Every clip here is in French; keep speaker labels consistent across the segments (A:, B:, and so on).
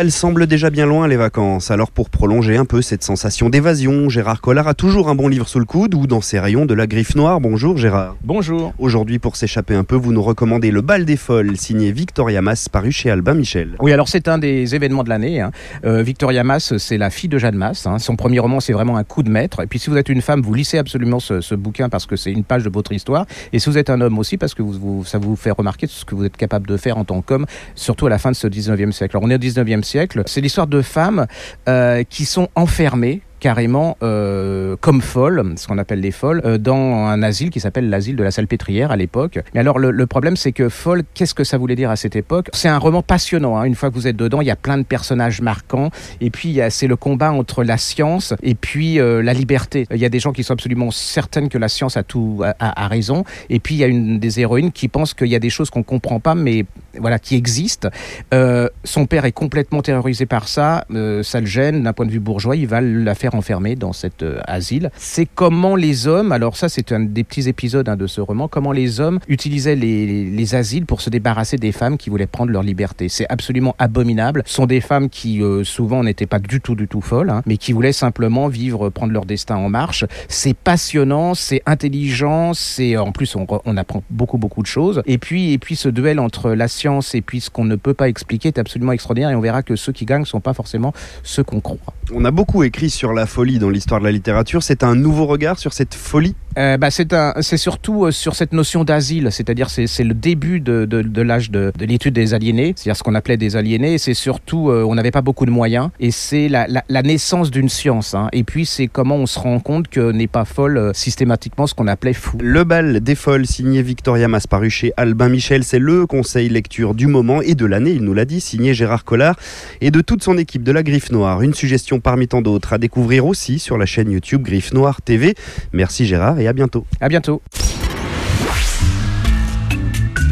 A: Elles semblent déjà bien loin les vacances, alors pour prolonger un peu cette sensation d'évasion, Gérard Collard a toujours un bon livre sous le coude ou dans ses rayons de la griffe noire. Bonjour Gérard.
B: Bonjour.
A: Aujourd'hui pour s'échapper un peu, vous nous recommandez Le bal des folles, signé Victoria Mass, paru chez Albin Michel.
B: Oui, alors c'est un des événements de l'année. hein. Euh, Victoria Mass, c'est la fille de Jeanne Masse. hein. Son premier roman, c'est vraiment un coup de maître. Et puis si vous êtes une femme, vous lissez absolument ce, ce bouquin parce que c'est une page de votre histoire. Et si vous êtes un homme aussi, parce que vous, vous- ça vous fait remarquer ce que vous êtes capable de faire en tant qu'homme, surtout à la fin de ce 19e siècle. Alors on est au 19e siècle, c'est l'histoire de femmes euh, qui sont enfermées carrément euh, comme folles, ce qu'on appelle les folles, euh, dans un asile qui s'appelle l'asile de la Salpêtrière à l'époque. Mais alors le, problème c'est que folle, qu'est-ce que ça voulait dire à cette époque? C'est un roman passionnant. hein. Une fois que vous êtes dedans, il y a plein de personnages marquants. Et puis c'est le combat entre la science et puis la liberté. Il y a des gens qui sont absolument certaines que la science a tout a raison. Et puis il y a une des héroïnes qui pense qu'il y a des choses qu'on comprend pas, mais voilà qui existent. Euh, son père est complètement terrorisé par ça. Euh, ça le gêne d'un point de vue bourgeois. Il va la faire enfermer dans cet euh, asile. C'est comment les hommes, alors ça c'est un des petits épisodes hein, de ce roman, comment les hommes utilisaient les, les asiles pour se débarrasser des femmes qui voulaient prendre leur liberté. C'est absolument abominable. Ce sont des femmes qui souvent n'étaient pas du tout du tout folles, hein, mais qui voulaient simplement vivre, prendre leur destin en marche. C'est passionnant, c'est intelligent, c'est en plus on, on apprend beaucoup beaucoup de choses. Et puis et puis ce duel entre la et puis ce qu'on ne peut pas expliquer est absolument extraordinaire. Et on verra que ceux qui gagnent sont pas forcément ceux qu'on croit.
A: On a beaucoup écrit sur la folie dans l'histoire de la littérature, c'est un nouveau regard sur cette folie
B: Euh, bah, c'est surtout euh, sur cette notion d'asile, c'est-à-dire c'est, le début de, de, de l'âge de, de l'étude des aliénés, c'est-à-dire ce qu'on appelait des aliénés. C'est surtout, euh, on n'avait pas beaucoup de moyens, et c'est la, la, la naissance d'une science. hein. Et puis c'est comment on se rend compte que n'est pas folle euh, systématiquement ce qu'on appelait fou.
A: Le bal des folles, signé Victoria Mass, paru chez Albin Michel, c'est le conseil lecture du moment et de l'année, il nous l'a dit, signé Gérard Collard et de toute son équipe de la Griffe Noire. Une suggestion parmi tant d'autres à découvrir aussi sur la chaîne YouTube Griffe Noire TV. Merci Gérard et à bientôt.
B: À bientôt.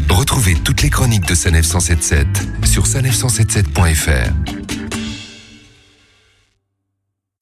C: Retrouvez toutes les chroniques de Sanef 177 sur sanef177.fr.